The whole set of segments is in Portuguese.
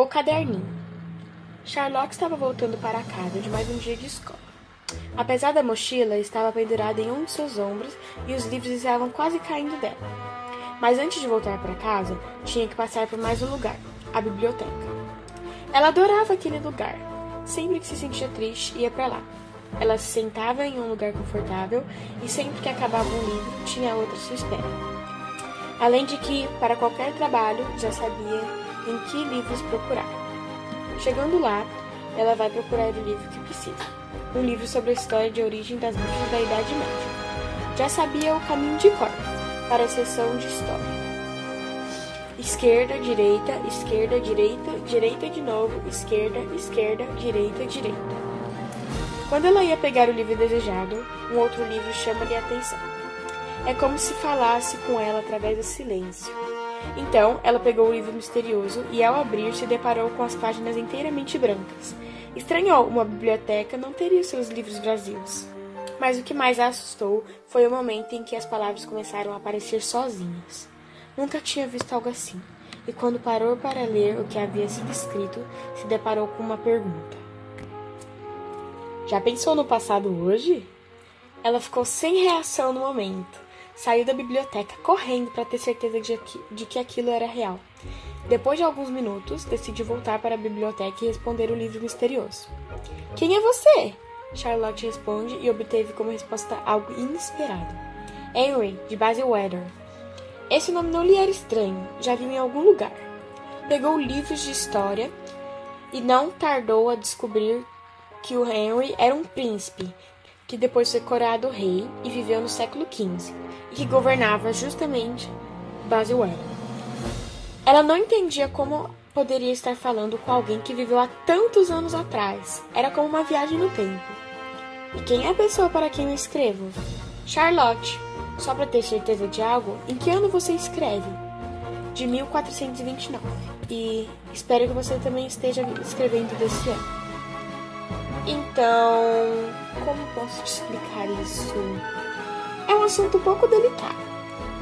O caderninho. Charlotte estava voltando para casa de mais um dia de escola. Apesar da mochila, estava pendurada em um de seus ombros e os livros estavam quase caindo dela. Mas antes de voltar para casa, tinha que passar por mais um lugar a biblioteca. Ela adorava aquele lugar. Sempre que se sentia triste, ia para lá. Ela se sentava em um lugar confortável e sempre que acabava um livro, tinha outro à sua espera. Além de que, para qualquer trabalho, já sabia em que livros procurar. Chegando lá, ela vai procurar o livro que precisa. Um livro sobre a história de origem das bruxas da Idade Média. Já sabia o caminho de cor para a seção de história. Esquerda, direita, esquerda, direita, direita de novo, esquerda, esquerda, direita, direita. Quando ela ia pegar o livro desejado, um outro livro chama-lhe a atenção. É como se falasse com ela através do silêncio. Então, ela pegou o livro misterioso e, ao abrir, se deparou com as páginas inteiramente brancas. Estranhou, uma biblioteca não teria seus livros vazios. Mas o que mais a assustou foi o momento em que as palavras começaram a aparecer sozinhas. Nunca tinha visto algo assim. E quando parou para ler o que havia sido escrito, se deparou com uma pergunta: Já pensou no passado hoje? Ela ficou sem reação no momento. Saiu da biblioteca correndo para ter certeza de que, de que aquilo era real. Depois de alguns minutos, decidiu voltar para a biblioteca e responder o livro misterioso. Quem é você? Charlotte responde e obteve como resposta algo inesperado. Henry, de Basilweather. Esse nome não lhe era estranho, já viu em algum lugar. Pegou livros de história e não tardou a descobrir que o Henry era um príncipe, que depois foi coroado rei e viveu no século XV, e que governava justamente Basilweather. Ela não entendia como poderia estar falando com alguém que viveu há tantos anos atrás. Era como uma viagem no tempo. E quem é a pessoa para quem eu escrevo? Charlotte. Só para ter certeza de algo, em que ano você escreve? De 1429. E espero que você também esteja escrevendo desse ano. Então, como posso te explicar isso? É um assunto um pouco delicado.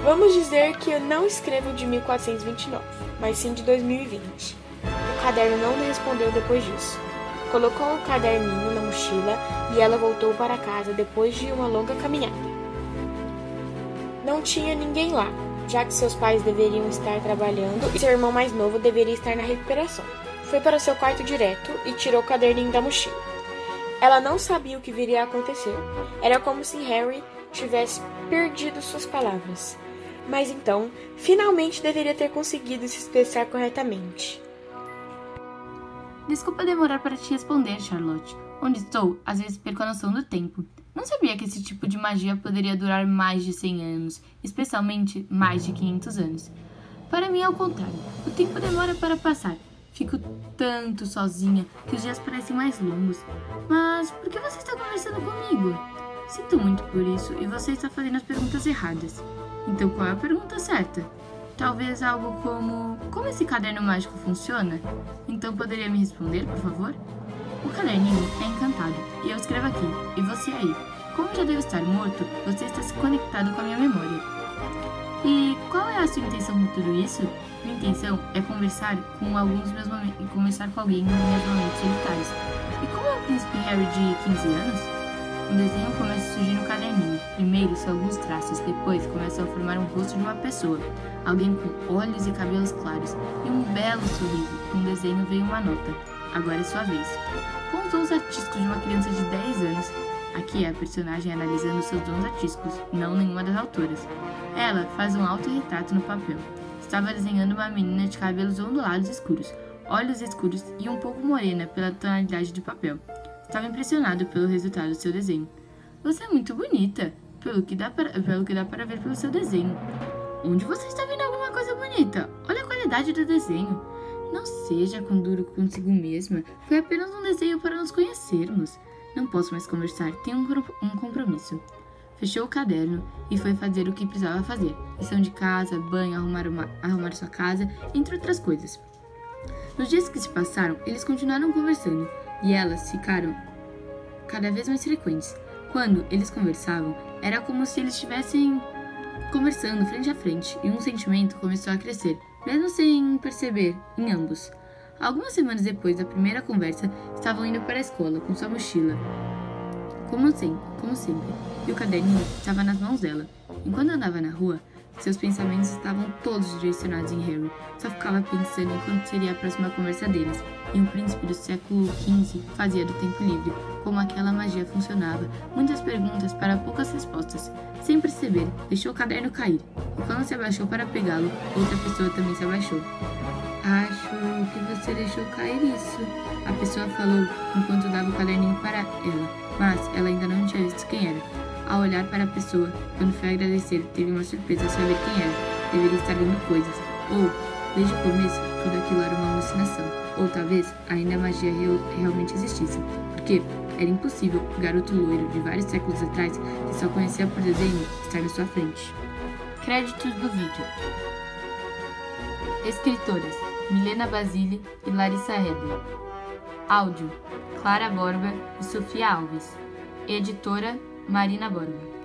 Vamos dizer que eu não escrevo de 1429, mas sim de 2020. O caderno não me respondeu depois disso. Colocou o caderninho na mochila e ela voltou para casa depois de uma longa caminhada. Não tinha ninguém lá, já que seus pais deveriam estar trabalhando e seu irmão mais novo deveria estar na recuperação. Foi para seu quarto direto e tirou o caderninho da mochila. Ela não sabia o que viria a acontecer. Era como se Harry tivesse perdido suas palavras. Mas então, finalmente deveria ter conseguido se expressar corretamente. Desculpa demorar para te responder, Charlotte. Onde estou, às vezes perco a noção do tempo. Não sabia que esse tipo de magia poderia durar mais de 100 anos, especialmente mais de 500 anos. Para mim é o contrário. O tempo demora para passar. Fico tanto sozinha que os dias parecem mais longos. Mas por que você está conversando comigo? Sinto muito por isso e você está fazendo as perguntas erradas. Então qual é a pergunta certa? Talvez algo como: Como esse caderno mágico funciona? Então poderia me responder, por favor? O caderninho é encantado e eu escrevo aqui. E você aí? Como já devo estar morto, você está se conectado com a minha memória. E qual é a sua intenção com tudo isso? Minha intenção é conversar com alguns meus momentos, conversar com alguém nos meus momentos solitários. E como é o príncipe Harry de 15 anos? Um desenho começa a surgir no caderninho. Primeiro são alguns traços, depois começam a formar um rosto de uma pessoa. Alguém com olhos e cabelos claros e um belo sorriso. Com o desenho veio uma nota. Agora é sua vez. Com os artísticos de uma criança de 10 anos. Aqui é a personagem analisando seus dons artísticos, não nenhuma das autoras. Ela faz um autorretrato no papel. Estava desenhando uma menina de cabelos ondulados escuros, olhos escuros e um pouco morena pela tonalidade do papel. Estava impressionado pelo resultado do seu desenho. Você é muito bonita, pelo que dá para, pelo que dá para ver pelo seu desenho. Onde você está vendo alguma coisa bonita? Olha a qualidade do desenho. Não seja com duro consigo mesma. Foi apenas um desenho para nos conhecermos. Não posso mais conversar, tenho um compromisso. Fechou o caderno e foi fazer o que precisava fazer: lição de casa, banho, arrumar, uma, arrumar sua casa, entre outras coisas. Nos dias que se passaram, eles continuaram conversando e elas ficaram cada vez mais frequentes. Quando eles conversavam, era como se eles estivessem conversando frente a frente, e um sentimento começou a crescer, mesmo sem perceber, em ambos. Algumas semanas depois da primeira conversa, estavam indo para a escola com sua mochila. Como sempre, como sempre, e o caderninho estava nas mãos dela. Enquanto andava na rua, seus pensamentos estavam todos direcionados em Harry. Só ficava pensando em quando seria a próxima conversa deles. E um príncipe do século XV fazia do tempo livre, como aquela magia funcionava. Muitas perguntas para poucas respostas. Sem perceber, deixou o caderno cair. E quando se abaixou para pegá-lo, outra pessoa também se abaixou. Acho você deixou cair isso. A pessoa falou enquanto dava o caderninho para ela, mas ela ainda não tinha visto quem era. Ao olhar para a pessoa, quando foi agradecer, teve uma surpresa ao saber quem era. Deveria estar vendo coisas. Ou, desde o começo, tudo aquilo era uma alucinação. Ou talvez ainda a magia real, realmente existisse. Porque era impossível o garoto loiro de vários séculos atrás, que só conhecia por desenho, estar na sua frente. Créditos do vídeo. Escritoras: Milena Basile e Larissa Hedler. Áudio: Clara Borba e Sofia Alves. Editora: Marina Borba.